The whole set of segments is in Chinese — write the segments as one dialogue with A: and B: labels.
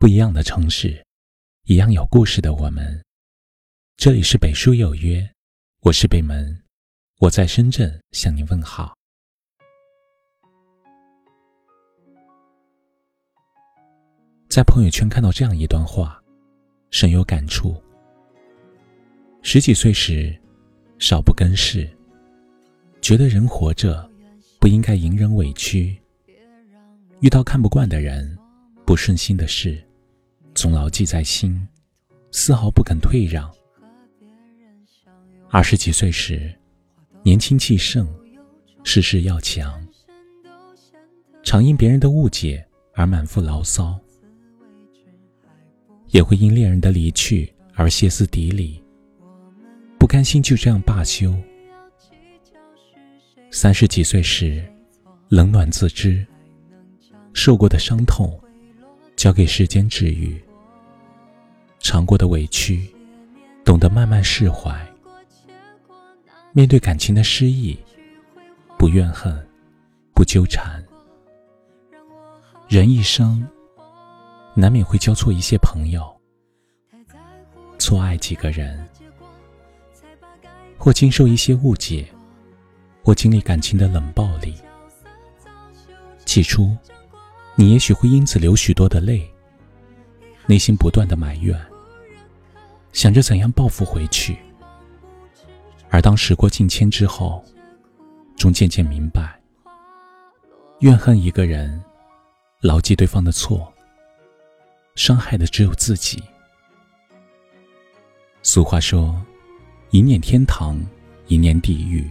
A: 不一样的城市，一样有故事的我们。这里是北书有约，我是北门，我在深圳向您问好。在朋友圈看到这样一段话，深有感触。十几岁时，少不更事，觉得人活着不应该隐忍委屈，遇到看不惯的人。不顺心的事，总牢记在心，丝毫不肯退让。二十几岁时，年轻气盛，事事要强，常因别人的误解而满腹牢骚，也会因恋人的离去而歇斯底里，不甘心就这样罢休。三十几岁时，冷暖自知，受过的伤痛。交给时间治愈，尝过的委屈，懂得慢慢释怀。面对感情的失意，不怨恨，不纠缠。人一生难免会交错一些朋友，错爱几个人，或经受一些误解，或经历感情的冷暴力。起初。你也许会因此流许多的泪，内心不断的埋怨，想着怎样报复回去。而当时过境迁之后，终渐渐明白，怨恨一个人，牢记对方的错，伤害的只有自己。俗话说：“一念天堂，一念地狱。”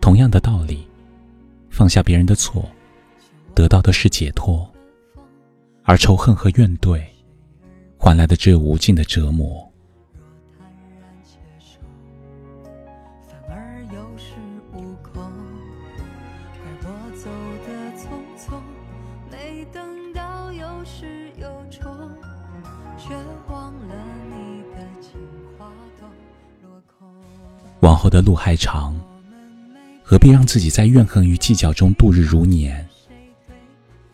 A: 同样的道理，放下别人的错。得到的是解脱，而仇恨和怨怼，换来的只有无尽的折磨。若坦
B: 然接受反而有恃无恐怪我走的匆匆没等到有始有终却忘了你的情话都落空
A: 往后的路还长何必让自己在怨恨与计较中度日如年？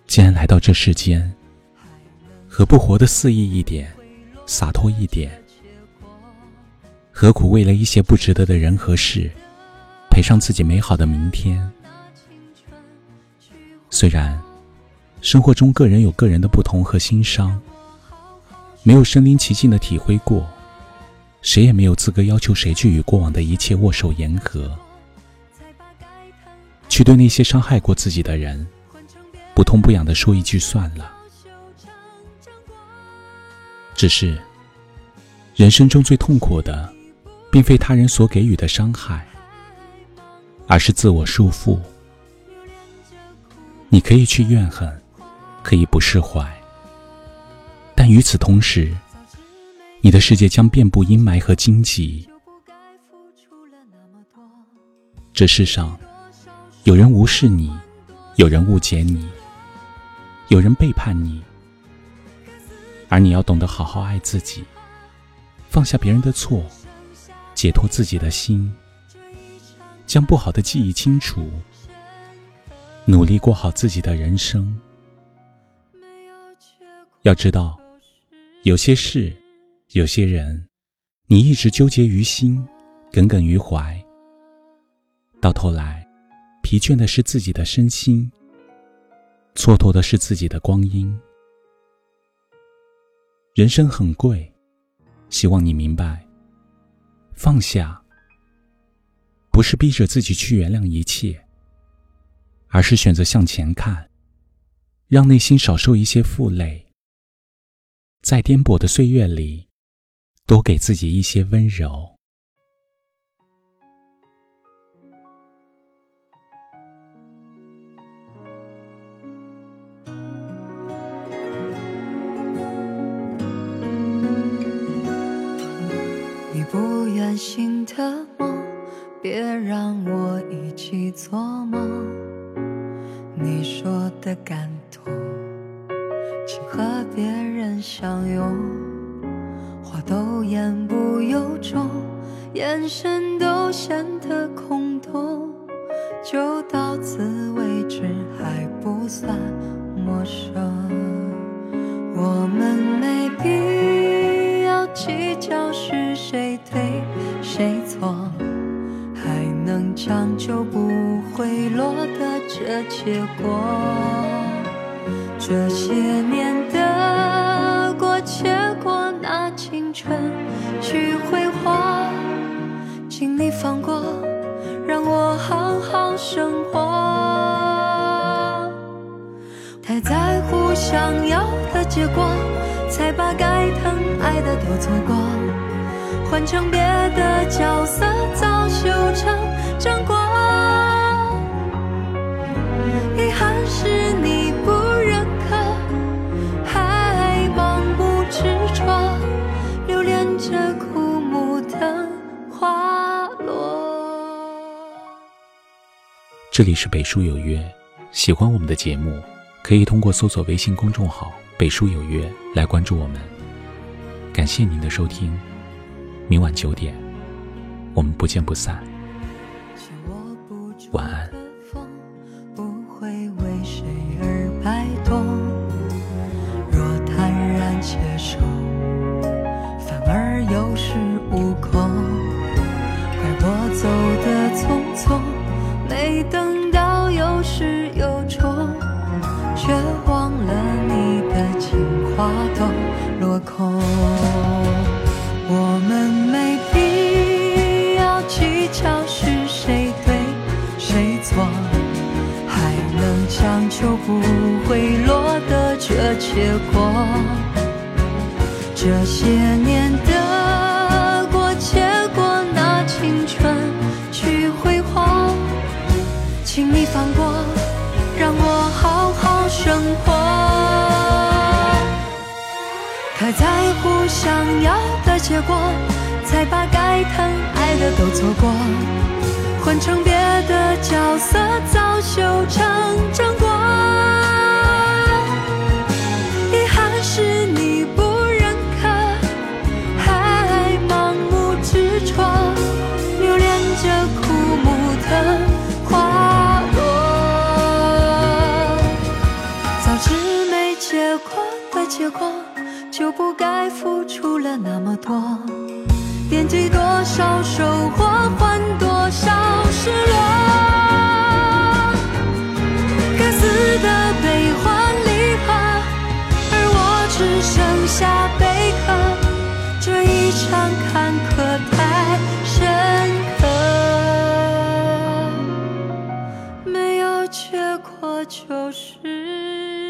A: 既然来到这世间何不活得肆意一点，洒脱一点？何苦为了一些不值得的人和事，赔上自己美好的明天？虽然生活中个人有个人的不同和心伤，没有身临其境的体会过，谁也没有资格要求谁去与过往的一切握手言和，去对那些伤害过自己的人。不痛不痒的说一句算了。只是，人生中最痛苦的，并非他人所给予的伤害，而是自我束缚。你可以去怨恨，可以不释怀，但与此同时，你的世界将遍布阴霾和荆棘。这世上，有人无视你，有人误解你。有人背叛你，而你要懂得好好爱自己，放下别人的错，解脱自己的心，将不好的记忆清除，努力过好自己的人生。要知道，有些事，有些人，你一直纠结于心，耿耿于怀，到头来，疲倦的是自己的身心。蹉跎的是自己的光阴。人生很贵，希望你明白。放下，不是逼着自己去原谅一切，而是选择向前看，让内心少受一些负累。在颠簸的岁月里，多给自己一些温柔。
B: 不愿醒的梦，别让我一起做梦。你说的感动，请和别人相拥。话都言不由衷，眼神都显得空洞。就到此为止，还不算陌生。我们计较是谁对谁错，还能将就不会落得这结果。这些年的过且过，拿青春去挥霍，请你放过，让我好好生活。太在乎想要的结果，才把该疼。都错过。换成别的角色，早修成正果。遗憾是你不认可，还盲目执着，留恋着枯木的花落。
A: 这里是北书有约，喜欢我们的节目，可以通过搜索微信公众号“北书有约”来关注我们。感谢您的收听。明晚九点，我们不见不散。
B: 就不会落得这结果。这些年的过且过，拿青春去挥霍，请你放过，让我好好生活。太在乎想要的结果，才把该疼爱的都错过。换成别的角色，付出了那么多，惦记多少收获，换多少失落。该死的悲欢离合，而我只剩下贝壳。这一场坎坷太深刻，没有结果就是。